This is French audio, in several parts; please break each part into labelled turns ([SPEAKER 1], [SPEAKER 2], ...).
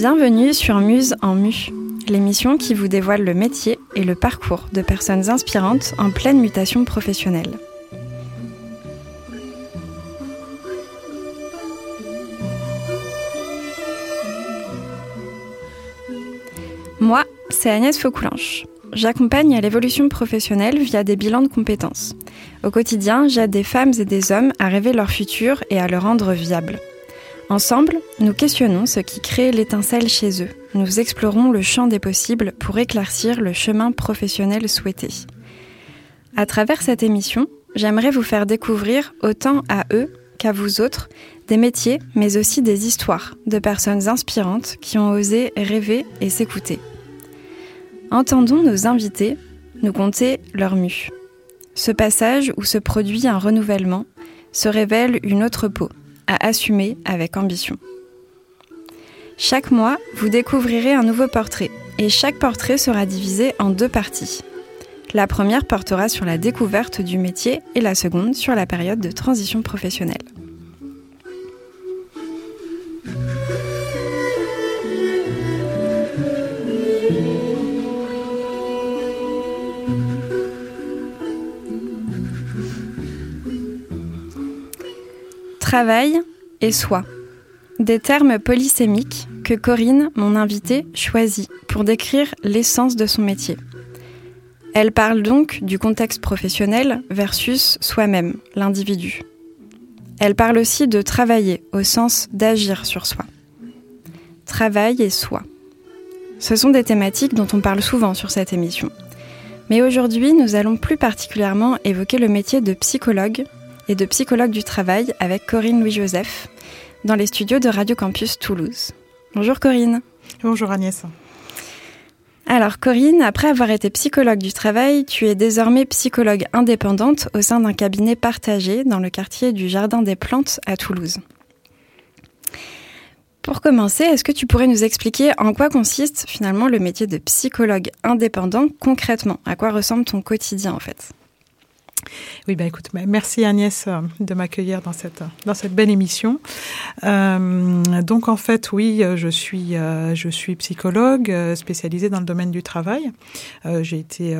[SPEAKER 1] Bienvenue sur Muse en Mu, l'émission qui vous dévoile le métier et le parcours de personnes inspirantes en pleine mutation professionnelle. Moi, c'est Agnès Faucoulanche. J'accompagne à l'évolution professionnelle via des bilans de compétences. Au quotidien, j'aide des femmes et des hommes à rêver leur futur et à le rendre viable. Ensemble, nous questionnons ce qui crée l'étincelle chez eux. Nous explorons le champ des possibles pour éclaircir le chemin professionnel souhaité. À travers cette émission, j'aimerais vous faire découvrir autant à eux qu'à vous autres des métiers, mais aussi des histoires de personnes inspirantes qui ont osé rêver et s'écouter. Entendons nos invités nous conter leur mue. Ce passage où se produit un renouvellement se révèle une autre peau à assumer avec ambition. Chaque mois, vous découvrirez un nouveau portrait et chaque portrait sera divisé en deux parties. La première portera sur la découverte du métier et la seconde sur la période de transition professionnelle. Travail et soi. Des termes polysémiques que Corinne, mon invitée, choisit pour décrire l'essence de son métier. Elle parle donc du contexte professionnel versus soi-même, l'individu. Elle parle aussi de travailler au sens d'agir sur soi. Travail et soi. Ce sont des thématiques dont on parle souvent sur cette émission. Mais aujourd'hui, nous allons plus particulièrement évoquer le métier de psychologue et de psychologue du travail avec Corinne Louis-Joseph dans les studios de Radio Campus Toulouse. Bonjour Corinne.
[SPEAKER 2] Bonjour Agnès.
[SPEAKER 1] Alors Corinne, après avoir été psychologue du travail, tu es désormais psychologue indépendante au sein d'un cabinet partagé dans le quartier du Jardin des Plantes à Toulouse. Pour commencer, est-ce que tu pourrais nous expliquer en quoi consiste finalement le métier de psychologue indépendant concrètement? À quoi ressemble ton quotidien en fait?
[SPEAKER 2] Oui, ben écoute, merci Agnès euh, de m'accueillir dans cette dans cette belle émission. Euh, donc en fait, oui, je suis euh, je suis psychologue euh, spécialisée dans le domaine du travail. Euh, j'ai été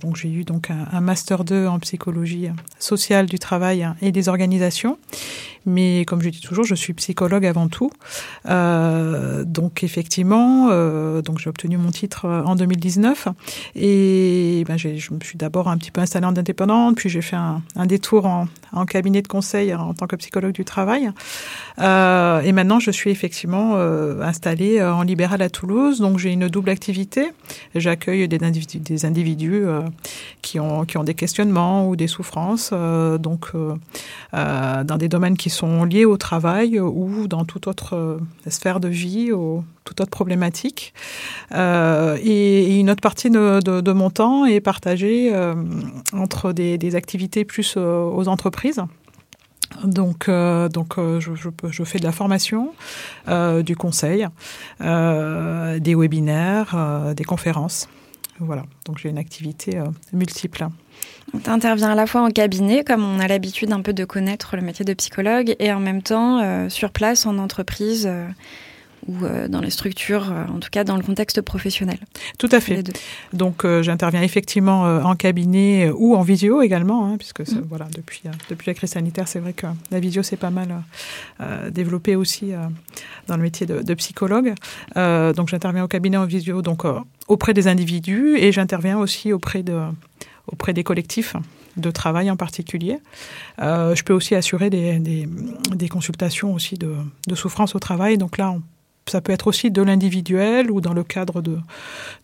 [SPEAKER 2] donc j'ai eu donc un, master 2 en psychologie sociale du travail et des organisations. Mais comme je dis toujours, je suis psychologue avant tout. Euh, donc effectivement, euh, donc j'ai obtenu mon titre en 2019 et ben, je me suis d'abord un petit peu installée en indépendante, puis j'ai fait un, détour en, cabinet de conseil en tant que psychologue du travail. Euh, et maintenant, je suis effectivement euh, installée en libéral à Toulouse. Donc j'ai une double activité. J'accueille des individus, des individus euh, qui ont qui ont des questionnements ou des souffrances, euh, donc dans des domaines qui sont liées au travail ou dans toute autre euh, sphère de vie toute autre problématique. Euh, et, une autre partie de, mon temps est partagée euh, entre des, activités plus euh, aux entreprises. Donc, donc je, fais de la formation, du conseil, des webinaires, des conférences. Voilà, donc j'ai une activité multiple.
[SPEAKER 1] Tu interviens à la fois en cabinet, comme on a l'habitude un peu de connaître le métier de psychologue, et en même temps sur place en entreprise ou euh, dans les structures, euh, en tout cas dans le contexte professionnel.
[SPEAKER 2] Tout à fait. Donc euh, j'interviens effectivement en cabinet ou en visio également, hein, puisque mmh. voilà depuis depuis la crise sanitaire, c'est vrai que la visio c'est pas mal développé aussi dans le métier de, de psychologue. donc j'interviens au cabinet en visio, donc auprès des individus, et j'interviens aussi auprès de auprès des collectifs de travail en particulier. Je peux aussi assurer des, des, des consultations aussi de, de, souffrance au travail. Donc là, on, ça peut être aussi de l'individuel ou dans le cadre de,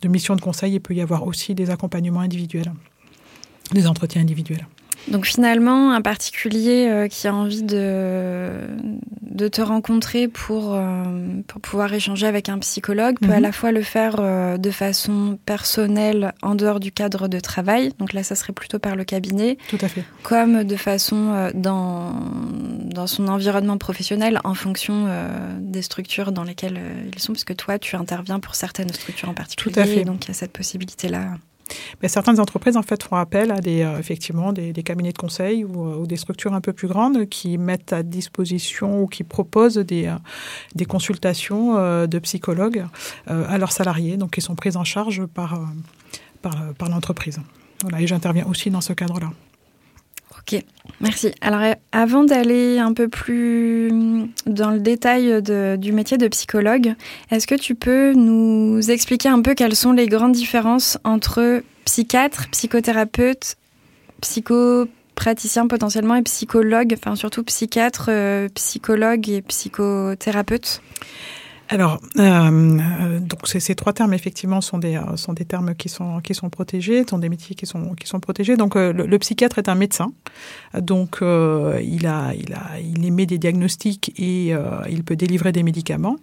[SPEAKER 2] de missions de conseil, il peut y avoir aussi des accompagnements individuels, des entretiens individuels.
[SPEAKER 1] Donc finalement, un particulier euh, qui a envie de, de te rencontrer pour, euh, pour pouvoir échanger avec un psychologue peut à la fois le faire euh, de façon personnelle en dehors du cadre de travail, donc là ça serait plutôt par le cabinet,
[SPEAKER 2] Tout à fait.
[SPEAKER 1] comme de façon dans, dans son environnement professionnel en fonction euh, des structures dans lesquelles euh, ils sont, puisque toi tu interviens pour certaines structures en particulier,
[SPEAKER 2] Tout à fait.
[SPEAKER 1] donc il y a cette possibilité-là.
[SPEAKER 2] Mais certaines entreprises en fait font appel à des effectivement des, cabinets de conseil ou, des structures un peu plus grandes qui mettent à disposition ou qui proposent des, des consultations de psychologues à leurs salariés, donc qui sont prises en charge par par, par l'entreprise. Voilà, et j'interviens aussi dans ce cadre-là.
[SPEAKER 1] Ok, merci. Alors euh, avant d'aller un peu plus dans le détail du métier de psychologue, est-ce que tu peux nous expliquer un peu quelles sont les grandes différences entre psychiatre, psychothérapeute, psychopraticien potentiellement et psychologue, enfin surtout psychiatre, euh, psychologue et psychothérapeute?
[SPEAKER 2] Alors, euh, euh, donc ces, trois termes effectivement sont des euh, sont des termes qui sont qui sont protégés, sont des métiers qui sont qui sont protégés. Donc, le, psychiatre est un médecin, donc il a il a il émet des diagnostics et il peut délivrer des médicaments.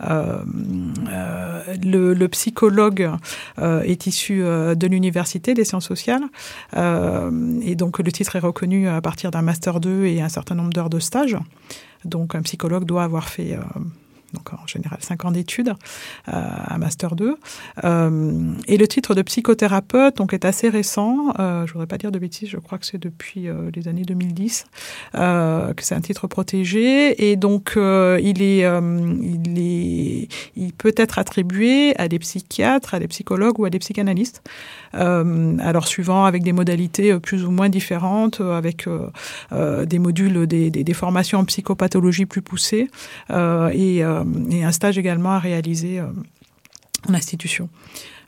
[SPEAKER 2] Le, le, psychologue est issu de l'université des sciences sociales et donc le titre est reconnu à partir d'un master 2 et un certain nombre d'heures de stage. Donc, un psychologue doit avoir fait donc en général 5 ans d'études, euh, un master 2. Euh, et le titre de psychothérapeute donc est assez récent. Euh, je voudrais pas dire de bêtises, je crois que c'est depuis les années 2010 que c'est un titre protégé et donc il est il peut être attribué à des psychiatres, à des psychologues ou à des psychanalystes. alors suivant avec des modalités plus ou moins différentes, avec des modules, des, des, formations en psychopathologie plus poussées et et un stage également à réaliser euh, en institution.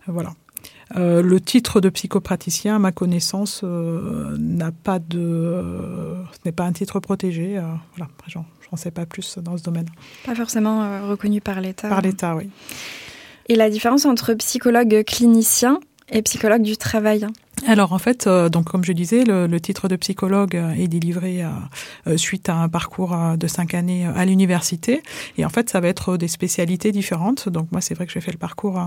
[SPEAKER 2] Voilà. Euh, le titre de psychopraticien, à ma connaissance, n'a pas de, ce n'est pas un titre protégé. voilà, j'en, j'en sais pas plus dans ce domaine.
[SPEAKER 1] Pas forcément reconnu par l'État.
[SPEAKER 2] Par l'État, oui.
[SPEAKER 1] Et la différence entre psychologue clinicien et psychologue du travail
[SPEAKER 2] alors en fait, euh, donc comme je disais, le, titre de psychologue euh, est délivré euh, suite à un parcours de cinq années à l'université, et en fait ça va être des spécialités différentes. Donc moi c'est vrai que j'ai fait le parcours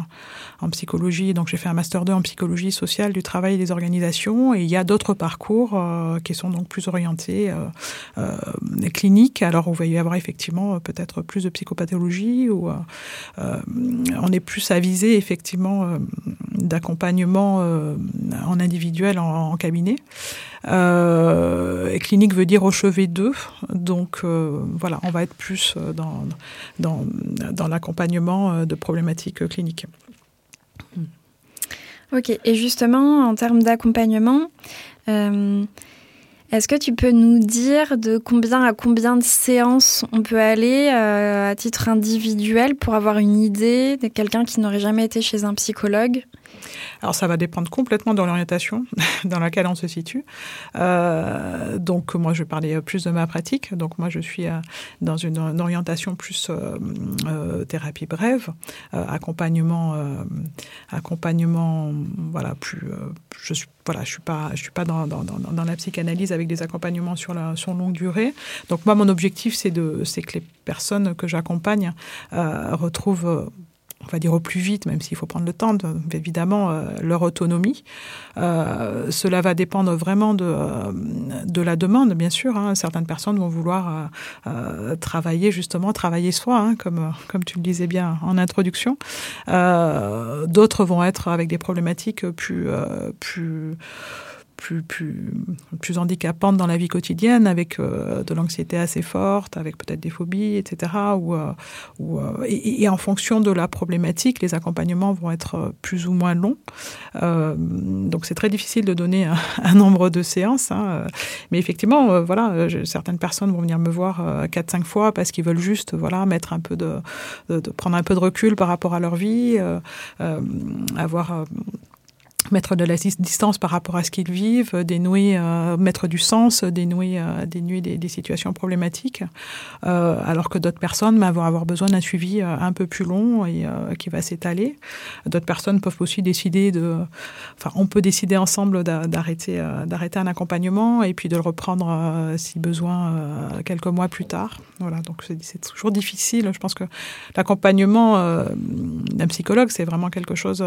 [SPEAKER 2] en psychologie, donc j'ai fait un master 2 en psychologie sociale du travail et des organisations, et il y a d'autres parcours qui sont donc plus orientés cliniques. Alors on va y avoir effectivement peut-être plus de psychopathologie, ou on est plus avisé effectivement d'accompagnement en individuel en, cabinet. Euh, clinique veut dire au chevet d'eux. Donc euh, voilà, on va être plus euh, dans, dans, dans l'accompagnement de problématiques cliniques.
[SPEAKER 1] Ok, et justement, en termes d'accompagnement, est-ce que tu peux nous dire de combien à combien de séances on peut aller à titre individuel pour avoir une idée de quelqu'un qui n'aurait jamais été chez un psychologue?
[SPEAKER 2] Alors ça va dépendre complètement de l'orientation dans laquelle on se situe. Euh, donc moi je vais parler plus de ma pratique. Donc moi je suis euh, dans une, orientation plus euh, thérapie brève, accompagnement, accompagnement, voilà plus. je suis voilà, je suis pas, je suis pas dans, dans, dans, la psychanalyse avec des accompagnements sur la sur longue durée. Donc moi, mon objectif, c'est de, c'est que les personnes que j'accompagne retrouvent on va dire au plus vite, même s'il faut prendre le temps, évidemment, euh, leur autonomie. Euh, cela va dépendre vraiment de, euh, de la demande, bien sûr. Hein. Certaines personnes vont vouloir travailler, justement, travailler soi, hein, comme, comme tu le disais bien en introduction. D'autres vont être avec des problématiques plus... plus plus, plus, plus handicapantes dans la vie quotidienne, avec euh, de l'anxiété assez forte, avec peut-être des phobies, etc. Ou, euh, ou, euh, et, en fonction de la problématique, les accompagnements vont être plus ou moins longs. donc c'est très difficile de donner un, nombre de séances. Hein. Mais effectivement, voilà, certaines personnes vont venir me voir quatre, cinq fois parce qu'ils veulent juste voilà, mettre un peu de, de, prendre un peu de recul par rapport à leur vie, avoir mettre de la distance par rapport à ce qu'ils vivent, dénouer, euh, mettre du sens, dénouer, euh, dénouer des, des, situations problématiques, euh, alors que d'autres personnes bah, vont avoir besoin d'un suivi euh, un peu plus long et euh, qui va s'étaler. D'autres personnes peuvent aussi décider de, enfin, on peut décider ensemble d'arrêter, d'arrêter un accompagnement et puis de le reprendre si besoin quelques mois plus tard. Voilà, donc c'est toujours difficile. Je pense que l'accompagnement d'un psychologue, c'est vraiment quelque chose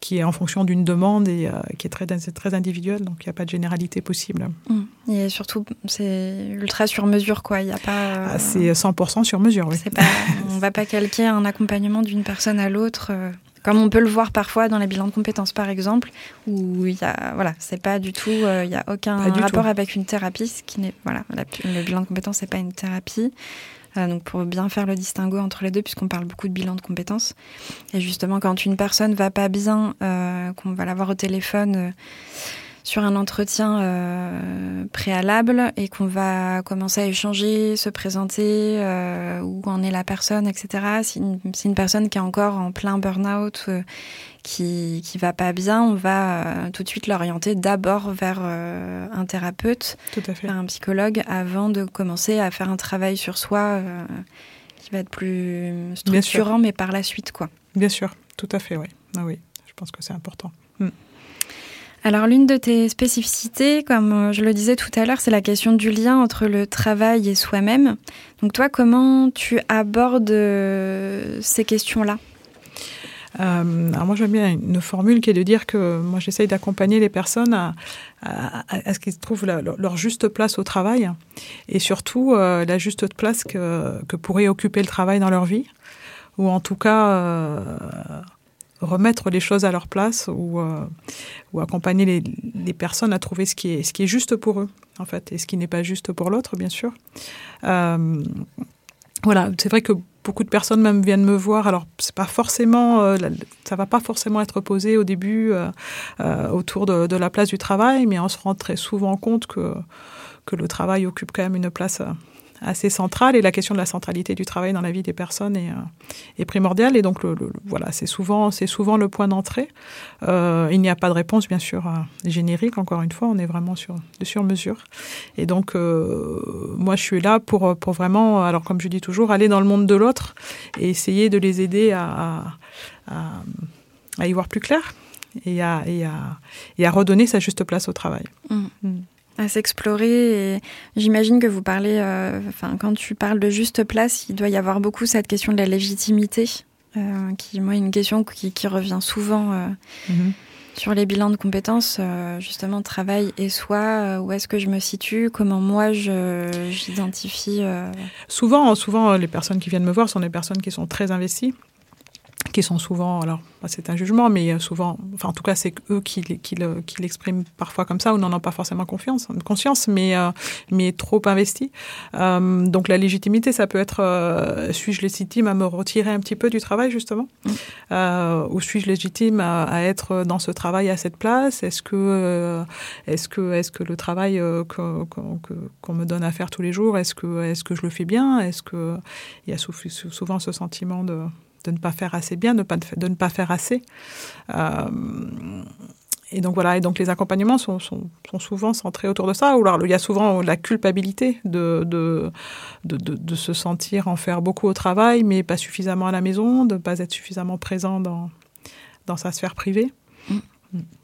[SPEAKER 2] qui est en fonction d'une demande et euh, qui est très, très individuel, donc il n'y a pas de généralité possible.
[SPEAKER 1] Mmh. Et surtout, c'est ultra sur mesure, quoi. Il y a pas.
[SPEAKER 2] Ah, c'est 100% sur mesure, oui.
[SPEAKER 1] Pas, on ne va pas calquer un accompagnement d'une personne à l'autre. Euh, Comme on peut le voir parfois dans les bilans de compétences, par exemple, où il y a, voilà, c'est pas du tout, il n'y a aucun rapport avec une thérapie, ce qui n'est, voilà, le bilan de compétences, c'est pas une thérapie. donc pour bien faire le distinguo entre les deux, puisqu'on parle beaucoup de bilan de compétences. Et justement, quand une personne va pas bien, qu'on va l'avoir au téléphone sur un entretien euh, préalable et qu'on va commencer à échanger, se présenter, euh, où en est la personne, etc. Si une, une personne qui est encore en plein burn-out, euh, qui qui va pas bien, on va tout de suite l'orienter d'abord vers un thérapeute,
[SPEAKER 2] tout à fait.
[SPEAKER 1] vers un psychologue, avant de commencer à faire un travail sur soi qui va être plus structurant, mais par la suite, quoi.
[SPEAKER 2] Bien sûr, tout à fait, oui. Ah oui, je pense que c'est important. Hmm.
[SPEAKER 1] Alors l'une de tes spécificités, comme euh, je le disais tout à l'heure, c'est la question du lien entre le travail et soi-même. Donc toi, comment tu abordes euh, ces questions-là?
[SPEAKER 2] Euh, alors moi j'aime bien une formule qui est de dire que moi j'essaye d'accompagner les personnes à, ce qu'ils trouvent leur juste place au travail et surtout la juste place que pourrait occuper le travail dans leur vie ou en tout cas remettre les choses à leur place ou, euh, accompagner les, personnes à trouver ce qui, est, juste pour eux, en fait, et ce qui n'est pas juste pour l'autre, bien sûr. Euh, voilà, c'est vrai que beaucoup de personnes même viennent me voir. Alors, c'est pas forcément, euh, ça va pas forcément être posé au début autour de, de, la place du travail, mais on se rend très souvent compte que que le travail occupe quand même une place assez centrale et la question de la centralité du travail dans la vie des personnes est, euh, est primordiale et donc le, voilà c'est souvent c'est souvent le point d'entrée. Euh, il n'y a pas de réponse bien sûr générique encore une fois on est vraiment sur de sur mesure et donc euh, moi je suis là pour pour vraiment alors comme je dis toujours aller dans le monde de l'autre et essayer de les aider à, à, à y voir plus clair et à, et à, et à redonner sa juste place au travail.
[SPEAKER 1] Mmh. Mmh à s'explorer. Et j'imagine que vous parlez, euh, enfin, quand tu parles de juste place, il doit y avoir beaucoup cette question de la légitimité, euh, qui, moi, une question qui, qui revient souvent euh, -hmm. sur les bilans de compétences, justement, travail et soi. Où est-ce que je me situe Comment moi j'identifie euh...
[SPEAKER 2] Souvent, souvent, les personnes qui viennent me voir sont des personnes qui sont très investies qui sont souvent, alors c'est un jugement, mais souvent, enfin en tout cas c'est eux qui, qui, qui l'expriment parfois comme ça ou n'en ont pas forcément confiance, conscience, mais, euh, mais trop investi. Euh, donc la légitimité, ça peut être, euh, suis-je légitime à me retirer un petit peu du travail justement, mmh. euh, ou suis-je légitime à, à, être dans ce travail à cette place? Est-ce que, euh, est-ce que, est-ce que le travail euh, qu'on qu qu me donne à faire tous les jours, est-ce que, est-ce que je le fais bien? Est-ce que il y a souvent ce sentiment de de ne pas faire assez bien, de, pas, de ne pas faire assez. Euh, et donc voilà, et donc les accompagnements sont, sont, sont, souvent centrés autour de ça. Ou alors il y a souvent la culpabilité de, de, de, se sentir en faire beaucoup au travail, mais pas suffisamment à la maison, de ne pas être suffisamment présent dans, dans sa sphère privée. Mmh.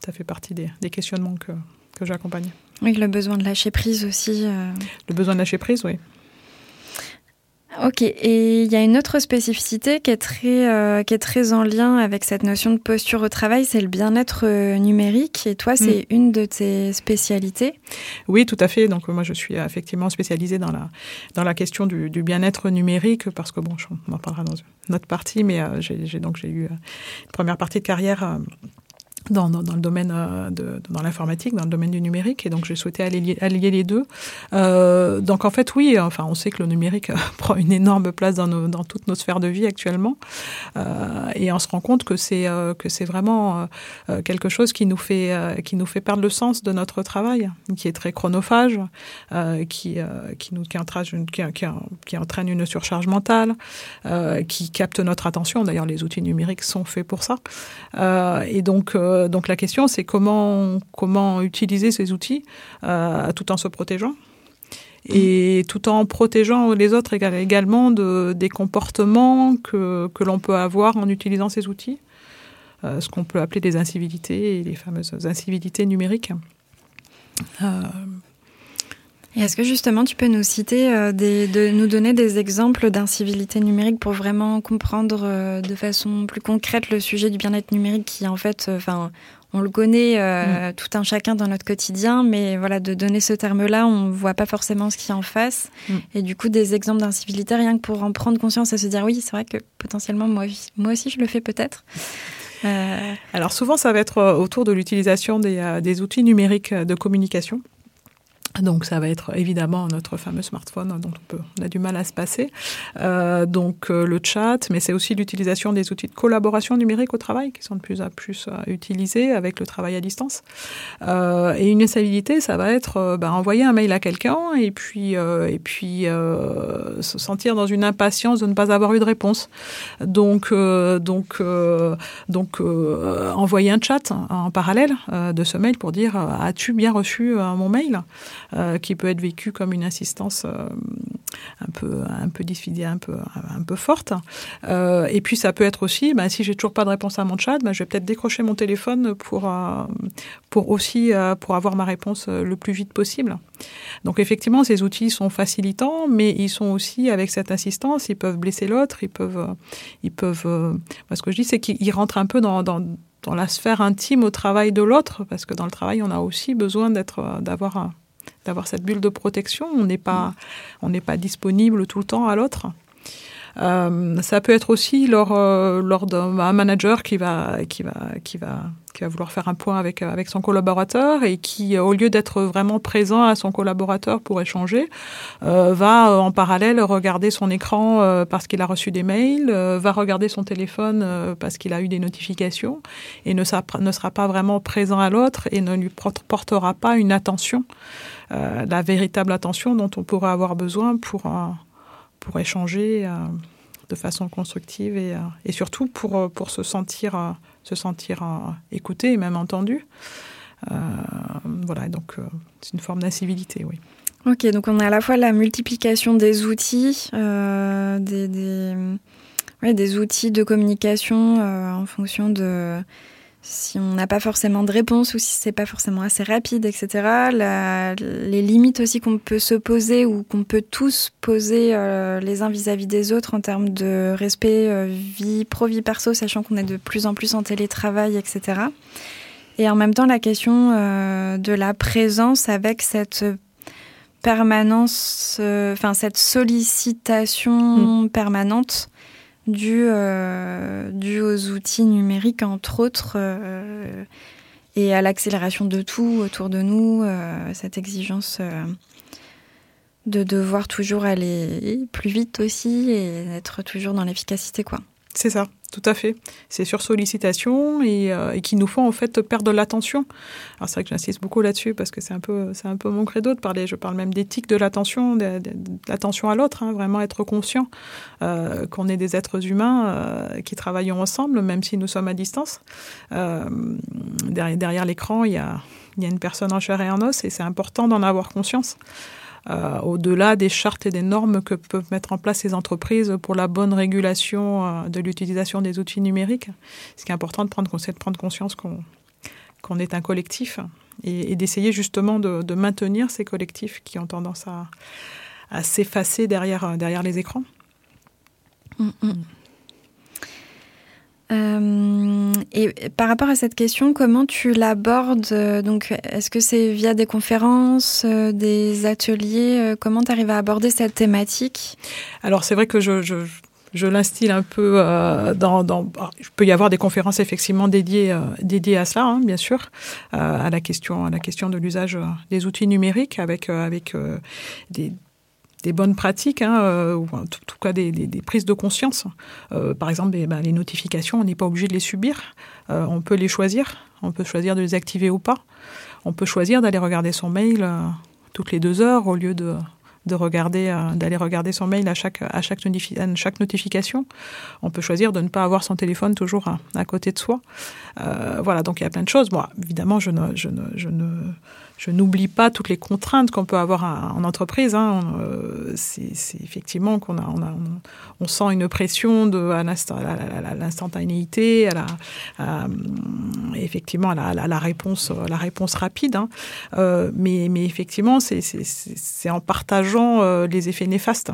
[SPEAKER 2] Ça fait partie des, des questionnements que, que j'accompagne.
[SPEAKER 1] Oui, le besoin de lâcher prise aussi. Euh...
[SPEAKER 2] Le besoin de lâcher prise, oui.
[SPEAKER 1] Ok, et il y a une autre spécificité qui est très, euh, qui est très en lien avec cette notion de posture au travail, c'est le bien-être euh, numérique. Et toi, c'est mmh. une de tes spécialités?
[SPEAKER 2] Oui, tout à fait. Donc moi, je suis effectivement spécialisée dans la, dans la question du, du bien-être numérique, parce que bon, on en parlera dans une autre partie, mais euh, j'ai donc j'ai eu une première partie de carrière. Euh, dans, dans, dans le domaine euh, de dans l'informatique, dans le domaine du numérique, et donc j'ai souhaité allier, allier les deux. Euh, donc en fait, oui, enfin, on sait que le numérique prend une énorme place dans, nos, dans toutes nos sphères de vie actuellement, euh, et on se rend compte que c'est euh, que c'est vraiment euh, quelque chose qui nous fait euh, qui nous fait perdre le sens de notre travail, qui est très chronophage, euh, qui euh, qui nous qui entraîne une, qui, qui, entraîne une surcharge mentale, euh, qui capte notre attention. D'ailleurs, les outils numériques sont faits pour ça, euh, et donc euh, donc la question, c'est comment, comment utiliser ces outils euh, tout en se protégeant et tout en protégeant les autres également de, des comportements que, que l'on peut avoir en utilisant ces outils, euh, ce qu'on peut appeler des incivilités, les fameuses incivilités numériques.
[SPEAKER 1] Euh, et est-ce que justement tu peux nous citer, euh, des, de nous donner des exemples d'incivilité numérique pour vraiment comprendre euh, de façon plus concrète le sujet du bien-être numérique qui en fait, enfin, euh, on le connaît euh, mmh. tout un chacun dans notre quotidien, mais voilà, de donner ce terme-là, on voit pas forcément ce qui en face. Mmh. Et du coup, des exemples d'incivilité, rien que pour en prendre conscience et se dire oui, c'est vrai que potentiellement moi, moi aussi je le fais peut-être.
[SPEAKER 2] Alors souvent, ça va être autour de l'utilisation des, des outils numériques de communication. Donc ça va être évidemment notre fameux smartphone dont on, peut, on a du mal à se passer. Euh, donc euh, le chat, mais c'est aussi l'utilisation des outils de collaboration numérique au travail qui sont de plus en plus euh, utilisés avec le travail à distance. Euh, et une instabilité, ça va être euh, bah, envoyer un mail à quelqu'un et puis et puis se sentir dans une impatience de ne pas avoir eu de réponse. Donc donc donc envoyer un chat en parallèle de ce mail pour dire as-tu bien reçu mon mail? euh, qui peut être vécu comme une insistance euh, un peu un peu difficile, un peu un peu forte. Euh, et puis ça peut être aussi, bah, si j'ai toujours pas de réponse à mon chat, bah, je vais peut-être décrocher mon téléphone pour pour aussi pour avoir ma réponse le plus vite possible. Donc effectivement, ces outils sont facilitants, mais ils sont aussi avec cette insistance, ils peuvent blesser l'autre, ils peuvent, ils peuvent. ce que je dis, c'est qu'ils rentrent un peu dans, dans, la sphère intime au travail de l'autre, parce que dans le travail, on a aussi besoin d'avoir d'avoir cette bulle de protection. On n'est pas, on pas disponible tout le temps à l'autre. Euh, ça peut être aussi lors, euh, lors d'un manager qui va, qui va, qui va, qui va vouloir faire un point avec avec son collaborateur et qui, au lieu d'être vraiment présent à son collaborateur pour échanger, euh, va en parallèle regarder son écran euh, parce qu'il a reçu des mails, euh, va regarder son téléphone parce qu'il a eu des notifications et ne, ne sera pas vraiment présent à l'autre et ne lui portera pas une attention euh, la véritable attention dont on pourrait avoir besoin pour, euh, pour échanger euh, de façon constructive et, et surtout pour, pour se sentir, se sentir écouté et même entendu. voilà, donc c'est une forme d'incivilité, oui.
[SPEAKER 1] Ok, donc on a à la fois la multiplication des outils, euh, des, des, outils de communication euh, en fonction de si on n'a pas forcément de réponse ou si c'est pas forcément assez rapide, etc. La, les limites aussi qu'on peut se poser ou qu'on peut tous poser euh, les uns vis-à-vis des autres en termes de respect euh, vie pro vie perso, sachant qu'on est de plus en plus en télétravail, etc. Et en même temps la question euh, de la présence avec cette permanence, enfin cette sollicitation mmh. permanente dû, euh, aux outils numériques, entre autres, euh, et à l'accélération de tout autour de nous, euh, cette exigence de devoir toujours aller plus vite aussi et d'être toujours dans l'efficacité, quoi.
[SPEAKER 2] C'est ça, tout à fait. C'est sur sollicitation et, euh, qui nous font en fait perdre l'attention. Alors c'est vrai que j'insiste beaucoup là-dessus parce que c'est un peu c'est un peu mon credo de parler. Je parle même d'éthique de l'attention, de, l'attention à l'autre. Hein, vraiment être conscient euh, qu'on est des êtres humains euh, qui travaillons ensemble, même si nous sommes à distance. Derrière derrière l'écran, il y a il y a une personne en chair et en os et c'est important d'en avoir conscience euh, au-delà des chartes et des normes que peuvent mettre en place ces entreprises pour la bonne régulation euh, de l'utilisation des outils numériques. Ce qui est important de prendre, c'est de prendre conscience qu'on est un collectif et, d'essayer justement de, maintenir ces collectifs qui ont tendance à, s'effacer derrière, derrière les écrans.
[SPEAKER 1] Mm. Euh, et par rapport à cette question, comment tu l'abordes Donc, est-ce que c'est via des conférences, euh, des ateliers euh, Comment tu arrives à aborder cette thématique?
[SPEAKER 2] Alors, c'est vrai que je, je, je l'instille un peu euh, dans, dans. Il peut y avoir des conférences effectivement dédiées, euh, dédiées à cela, hein, bien sûr, euh, à la question, à la question de l'usage des outils numériques avec avec des des bonnes pratiques, hein, euh, ou en tout, cas des, prises de conscience. Euh, par exemple, ben, les notifications, on n'est pas obligé de les subir. Euh, on peut les choisir. On peut choisir de les activer ou pas. On peut choisir d'aller regarder son mail toutes les deux heures au lieu de de regarder d'aller regarder son mail à chaque à chaque, notification on peut choisir de ne pas avoir son téléphone toujours à, côté de soi voilà donc il y a plein de choses moi évidemment je ne je ne je ne je n'oublie pas toutes les contraintes qu'on peut avoir en entreprise. Hein. Euh, c'est effectivement qu'on a, on a, on, sent une pression de à l'instantanéité, à la, à, effectivement à la, à la réponse, à la réponse rapide. Hein. Euh, mais, mais effectivement, c'est en partageant euh, les effets néfastes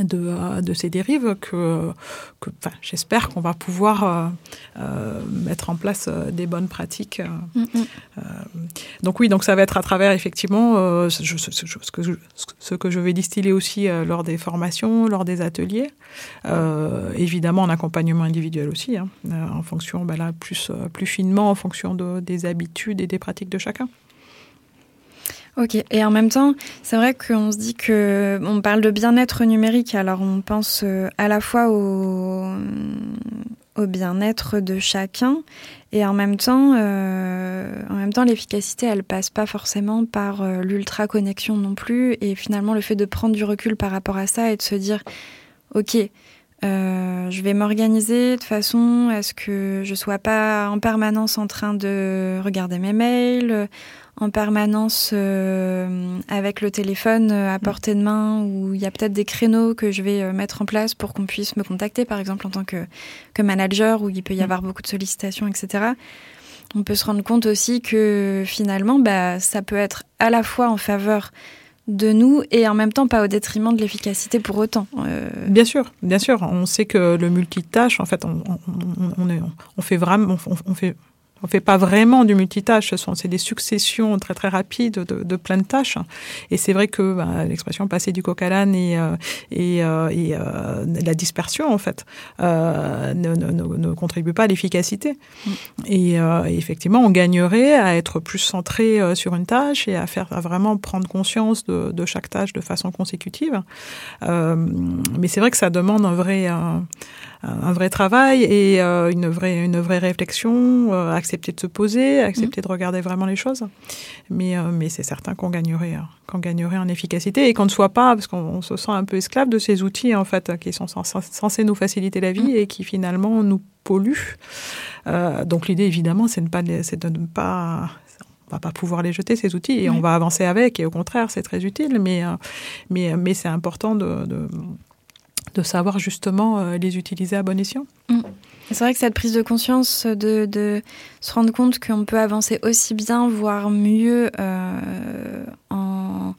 [SPEAKER 2] de, euh, de, ces dérives que, que enfin, j'espère qu'on va pouvoir euh, euh, mettre en place des bonnes pratiques. Mm -hmm. donc oui, donc ça va être à travers effectivement je, ce, ce, que je, ce que je vais distiller aussi lors des formations, lors des ateliers, évidemment en accompagnement individuel aussi, hein, en fonction, ben là, plus, plus finement en fonction de, des habitudes et des pratiques de chacun.
[SPEAKER 1] Ok, et en même temps, c'est vrai qu'on se dit que on parle de bien-être numérique, alors on pense euh, à la fois au, bien-être de chacun, et en même temps, euh, en même temps, l'efficacité, elle passe pas forcément par euh, l'ultra connexion non plus, et finalement le fait de prendre du recul par rapport à ça et de se dire, ok, je vais m'organiser de façon à ce que je sois pas en permanence en train de regarder mes mails, en permanence euh, avec le téléphone euh, à portée de main, où il y a peut-être des créneaux que je vais euh, mettre en place pour qu'on puisse me contacter, par exemple en tant que, que manager, où il peut y avoir beaucoup de sollicitations, etc. On peut se rendre compte aussi que finalement, bah, ça peut être à la fois en faveur de nous et en même temps pas au détriment de l'efficacité pour autant.
[SPEAKER 2] Euh... Bien sûr, bien sûr. On sait que le multitâche, en fait, on, on, on, est, on fait vraiment, on fait on ne fait pas vraiment du multitâche, ce sont c'est des successions très très rapides de, de plein de tâches. Et c'est vrai que bah, l'expression passer du coq à l'âne et, euh, et, euh, et euh, la dispersion en fait ne, ne, ne, contribue pas à l'efficacité. Mm. Et, effectivement, on gagnerait à être plus centré sur une tâche et à faire à vraiment prendre conscience de, de chaque tâche de façon consécutive. mais c'est vrai que ça demande un vrai un, un vrai travail et une vraie une vraie réflexion accepter de se poser, accepter mmh. de regarder vraiment les choses. Mais, euh, mais c'est certain qu'on gagnerait, euh, qu'on gagnerait en efficacité et qu'on ne soit pas, parce qu'on se sent un peu esclave de ces outils en fait qui sont censés nous faciliter la vie mmh. et qui finalement nous polluent. Euh, donc l'idée évidemment, c'est de, pas, de ne pas on va pas pouvoir les jeter ces outils et oui. on va avancer avec et au contraire c'est très utile mais mais mais c'est important de, de, de savoir justement les utiliser à bon escient.
[SPEAKER 1] Mmh. C'est vrai que cette prise de conscience de, de se rendre compte qu'on peut avancer aussi bien, voire mieux euh, en,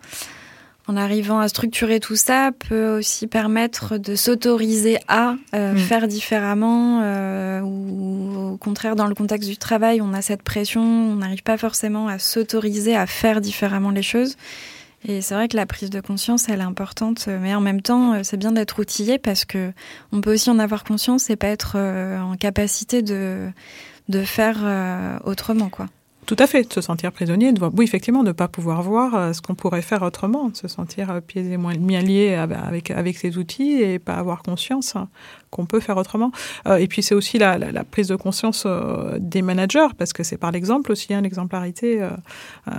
[SPEAKER 1] en arrivant à structurer tout ça, peut aussi permettre de s'autoriser à euh, mmh. faire différemment euh, ou au contraire dans le contexte du travail, on a cette pression, on n'arrive pas forcément à s'autoriser à faire différemment les choses. Et c'est vrai que la prise de conscience, elle est importante, mais en même temps, c'est bien d'être outillé parce que on peut aussi en avoir conscience et pas être euh, en capacité de, de faire euh, autrement, quoi.
[SPEAKER 2] Tout à fait, de se sentir prisonnier, de voir, oui, effectivement, de ne pas pouvoir voir euh, ce qu'on pourrait faire autrement, de se sentir pieds et liés avec, avec ces outils et pas avoir conscience qu'on peut faire autrement. Euh, et puis c'est aussi la, prise de conscience euh, des managers, parce que c'est par l'exemple aussi, hein, l'exemplarité. Euh, euh,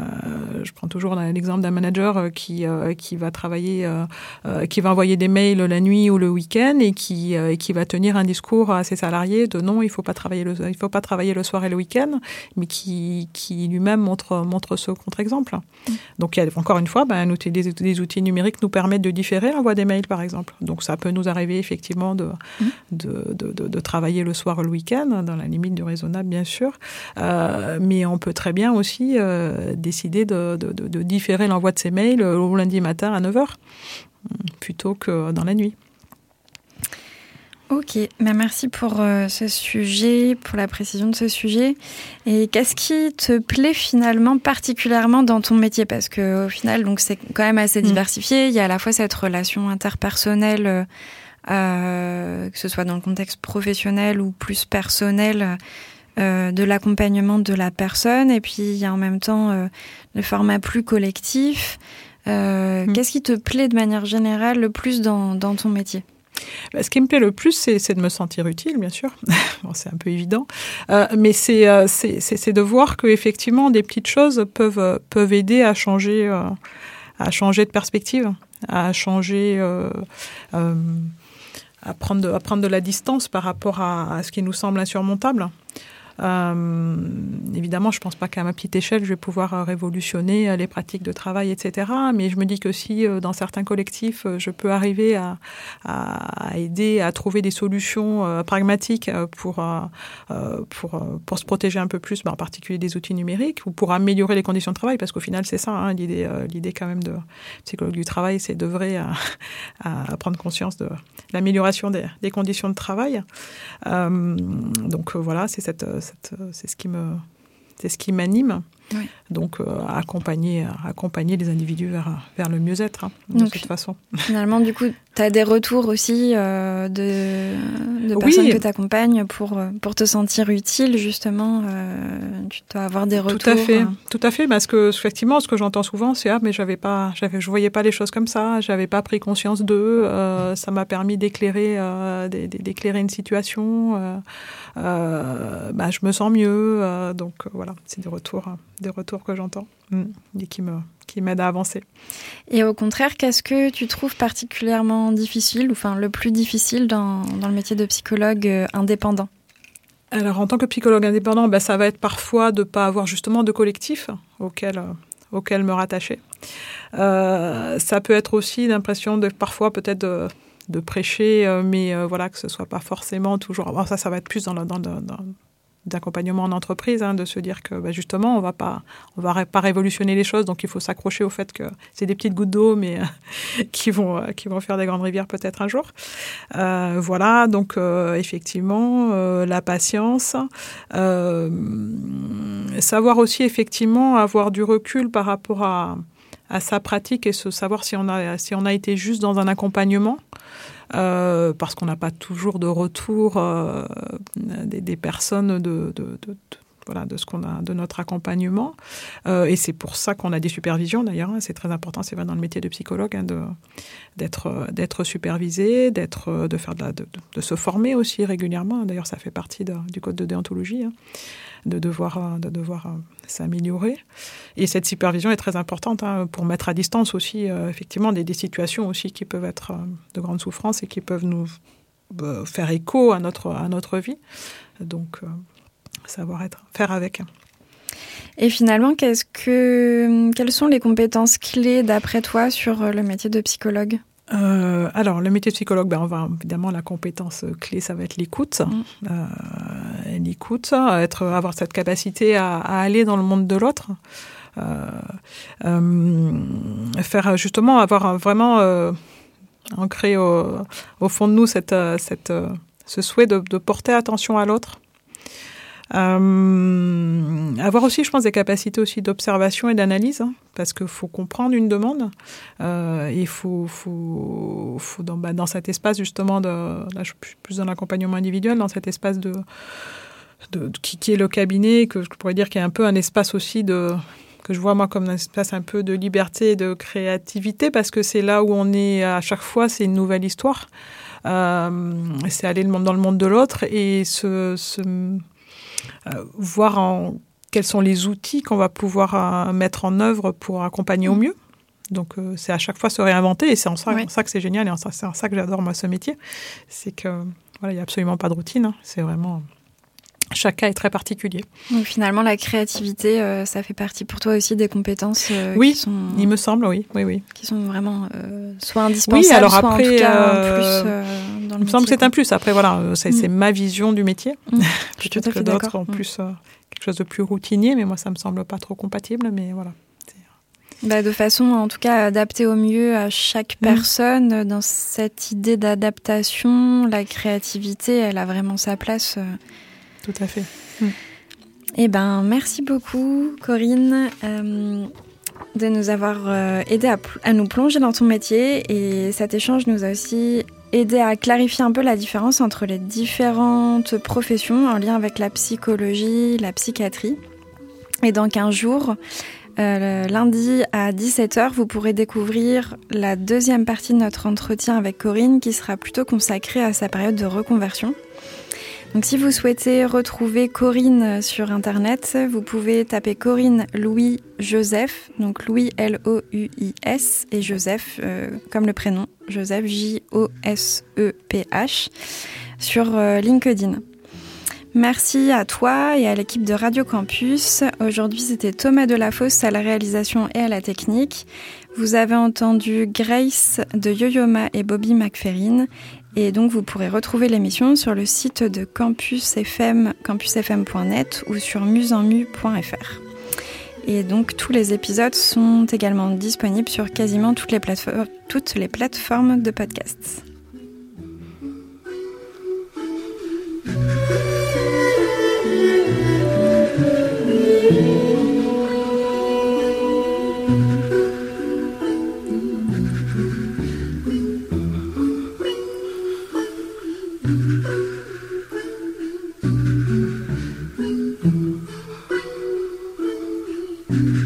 [SPEAKER 2] je prends toujours l'exemple d'un manager qui, euh, qui va travailler, euh, qui va envoyer des mails la nuit ou le week-end et qui, euh, qui va tenir un discours à ses salariés de non, il faut pas travailler le, faut pas travailler le soir et le week-end, mais qui lui-même montre, montre ce contre-exemple. Mmh. Donc il y a encore une fois, ben, outil, des, des outils numériques nous permettent de différer l'envoi des mails, par exemple. Donc ça peut nous arriver effectivement de de, de, de, de travailler le soir ou le week-end, dans la limite du raisonnable bien sûr, euh, mais on peut très bien aussi euh, décider de, de, de, de différer l'envoi de ces mails au lundi matin à 9h, plutôt que dans la nuit.
[SPEAKER 1] Ok, mais merci pour euh, ce sujet, pour la précision de ce sujet. Et qu'est-ce qui te plaît finalement particulièrement dans ton métier? Parce que au final, donc c'est quand même assez diversifié. Il y a à la fois cette relation interpersonnelle euh, que ce soit dans le contexte professionnel ou plus personnel, euh, de l'accompagnement de la personne. Et puis, il y a en même temps le format plus collectif. Mmh. Qu'est-ce qui te plaît de manière générale le plus dans, dans ton métier?
[SPEAKER 2] Bah, ce qui me plaît le plus, c'est de me sentir utile, bien sûr. c'est un peu évident, euh, mais c'est euh, de voir que effectivement des petites choses peuvent peuvent aider à changer euh, à changer de perspective, à changer euh, euh, à prendre, de, la distance par rapport à ce qui nous semble insurmontable. Euh, évidemment, je ne pense pas qu'à ma petite échelle, je vais pouvoir révolutionner les pratiques de travail, etc. Mais je me dis que si dans certains collectifs, je peux arriver à, à aider à trouver des solutions pragmatiques pour, pour, pour se protéger un peu plus, bah, en particulier des outils numériques, ou pour améliorer les conditions de travail, parce qu'au final, c'est ça, hein, l'idée, l'idée quand même de psychologue du travail, c'est d'œuvrer à, à, prendre conscience de l'amélioration des, des, conditions de travail. donc voilà, c'est cette c'est ce qui me, c'est ce qui m'anime. Donc, euh, accompagner, accompagner les individus vers, vers le mieux-être, hein, de toute façon.
[SPEAKER 1] Finalement, du coup, tu as des retours aussi euh, de, de personnes que tu accompagnes pour, euh, pour te sentir utile, justement. tu dois avoir des retours.
[SPEAKER 2] Tout à fait, tout à fait parce que, effectivement, ce que j'entends souvent, c'est Ah, mais j'avais pas, j'avais, je voyais pas les choses comme ça, j'avais pas pris conscience d'eux, ça m'a permis d'éclairer, d'éclairer une situation, bah, je me sens mieux. donc, voilà, c'est des retours des retours que j'entends mm, et qui me qui m'aident à avancer.
[SPEAKER 1] Et au contraire, qu'est-ce que tu trouves particulièrement difficile, ou enfin le plus difficile dans, dans le métier de psychologue euh, indépendant?
[SPEAKER 2] Alors en tant que psychologue indépendant, ben, ça va être parfois de ne pas avoir justement de collectif auquel, euh, auquel me rattacher. Euh, ça peut être aussi l'impression de parfois peut-être de, de, prêcher, mais voilà que ce soit pas forcément toujours. Ça, ça va être plus dans, le, dans, dans, d'accompagnement en entreprise, hein, de se dire que bah, justement on va pas on va pas révolutionner les choses, donc il faut s'accrocher au fait que c'est des petites gouttes d'eau, mais euh, qui vont euh, qui vont faire des grandes rivières peut-être un jour. Euh, voilà, donc effectivement la patience, savoir aussi effectivement avoir du recul par rapport à à sa pratique et se savoir si on a si on a été juste dans un accompagnement. Euh, parce qu'on n'a pas toujours de retour euh, des, des, personnes de, de, de, voilà, de ce qu'on a, de notre accompagnement. Euh, et c'est pour ça qu'on a des supervisions d'ailleurs. Hein, c'est très important, c'est vrai dans le métier de psychologue, hein, de, d'être, d'être supervisé, d'être, de faire de, de, de, se former aussi régulièrement. D'ailleurs, ça fait partie du code de déontologie. Hein de devoir, de devoir euh, s'améliorer. Et cette supervision est très importante hein, pour mettre à distance aussi, euh, effectivement, des, des, situations aussi qui peuvent être euh, de grande souffrance et qui peuvent nous faire écho à notre, à notre vie. Donc, savoir être, faire avec.
[SPEAKER 1] Et finalement, qu'est-ce que, quelles sont les compétences clés d'après toi sur le métier de psychologue?
[SPEAKER 2] Euh, alors, le métier de psychologue, ben, on va évidemment la compétence clé, ça va être l'écoute, mm. euh, l'écoute, être, avoir cette capacité à, à, aller dans le monde de l'autre, euh, euh faire justement avoir vraiment euh, ancré au, au, fond de nous cette, cette, ce souhait de, de porter attention à l'autre euh, avoir aussi, je pense, des capacités aussi d'observation et d'analyse, hein, parce qu'il faut comprendre une demande. Euh, il faut, faut, faut dans, bah, cet espace justement là, je suis plus dans l'accompagnement individuel, dans cet espace de, qui, est le cabinet, que je pourrais dire qu'il y a un peu un espace aussi de que je vois moi comme un espace un peu de liberté et de créativité, parce que c'est là où on est à chaque fois, c'est une nouvelle histoire. Euh, c'est aller dans le monde de l'autre et se, se voir en, quels sont les outils qu'on va pouvoir euh, mettre en œuvre pour accompagner au mm. mieux. Donc euh, c'est à chaque fois se réinventer et c'est en ça, ça que c'est génial et c'est en ça que j'adore moi ce métier. C'est que voilà, il n'y a absolument pas de routine. Hein. C'est vraiment chaque cas est très particulier.
[SPEAKER 1] Donc finalement, la créativité, ça fait partie pour toi aussi des compétences
[SPEAKER 2] oui,
[SPEAKER 1] qui sont,
[SPEAKER 2] il me semble, oui, oui, oui,
[SPEAKER 1] qui sont vraiment soit indispensables, oui, alors après, soit en tout cas plus
[SPEAKER 2] dans le Il me semble que c'est un plus. Après, voilà, c'est mm. ma vision du métier. Mm. Peut-être que d'autres ont mm. plus quelque chose de plus routinier, mais moi, ça me semble pas trop compatible. Mais voilà.
[SPEAKER 1] Bah, de façon, en tout cas, adaptée au mieux à chaque personne. Dans cette idée d'adaptation, la créativité, elle a vraiment sa place.
[SPEAKER 2] Tout à fait.
[SPEAKER 1] Eh ben, merci beaucoup, Corinne. Euh, de nous avoir euh, aidé à, à, nous plonger dans ton métier et cet échange nous a aussi aidé à clarifier un peu la différence entre les différentes professions en lien avec la psychologie, la psychiatrie. Et dans 15 jours, euh, lundi à 17h, vous pourrez découvrir la deuxième partie de notre entretien avec Corinne qui sera plutôt consacrée à sa période de reconversion. Donc si vous souhaitez retrouver Corinne sur internet, vous pouvez taper Corinne Louis Joseph, donc Louis L O U I S et Joseph euh, comme le prénom Joseph J O S E P H sur euh, LinkedIn. Merci à toi et à l'équipe de Radio Campus. Aujourd'hui, c'était Thomas Delafosse à la réalisation et à la technique. Vous avez entendu Grace de Yoyoma et Bobby McFerrin. Et donc, vous pourrez retrouver l'émission sur le site de Campus FM, campusfm.net ou sur musenmu.fr. Et donc, tous les épisodes sont également disponibles sur quasiment toutes les, plateformes de podcasts.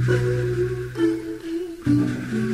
[SPEAKER 1] Thank you.